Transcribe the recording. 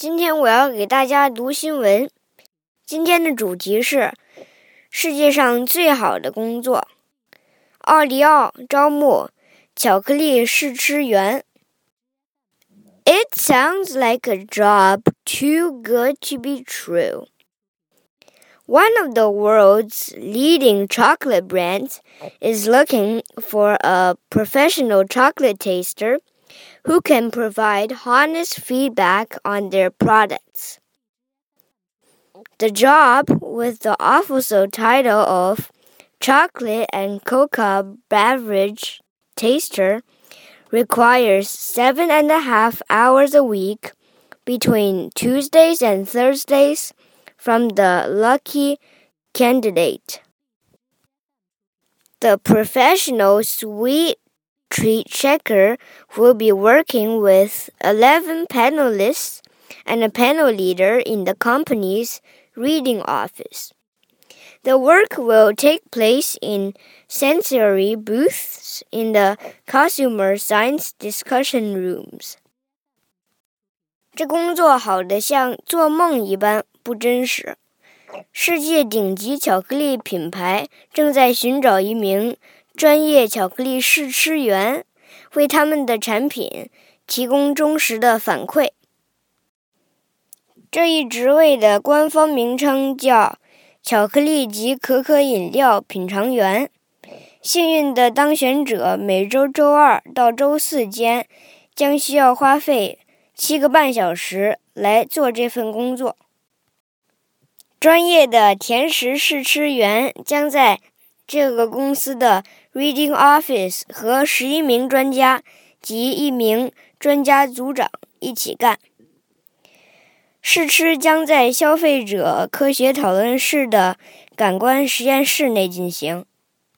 今天我要给大家读新闻。今天的主题是世界上最好的工作。奥利奥招募巧克力试吃员。It sounds like a job too good to be true. One of the world's leading chocolate brands is looking for a professional chocolate taster who can provide honest feedback on their products. The job, with the official title of Chocolate and Cocoa Beverage Taster, requires seven and a half hours a week between Tuesdays and Thursdays from the lucky candidate. The professional sweet Treat Checker will be working with 11 panelists and a panel leader in the company's Reading office. The work will take place in sensory booths in the consumer science discussion rooms. 这工作好得像做梦一般不真实。世界顶级巧克力品牌正在寻找一名专业巧克力试吃员为他们的产品提供忠实的反馈。这一职位的官方名称叫“巧克力及可可饮料品尝员”。幸运的当选者每周周二到周四间将需要花费七个半小时来做这份工作。专业的甜食试吃员将在这个公司的 Reading Office 和十一名专家及一名专家组长一起干。试吃将在消费者科学讨论室的感官实验室内进行。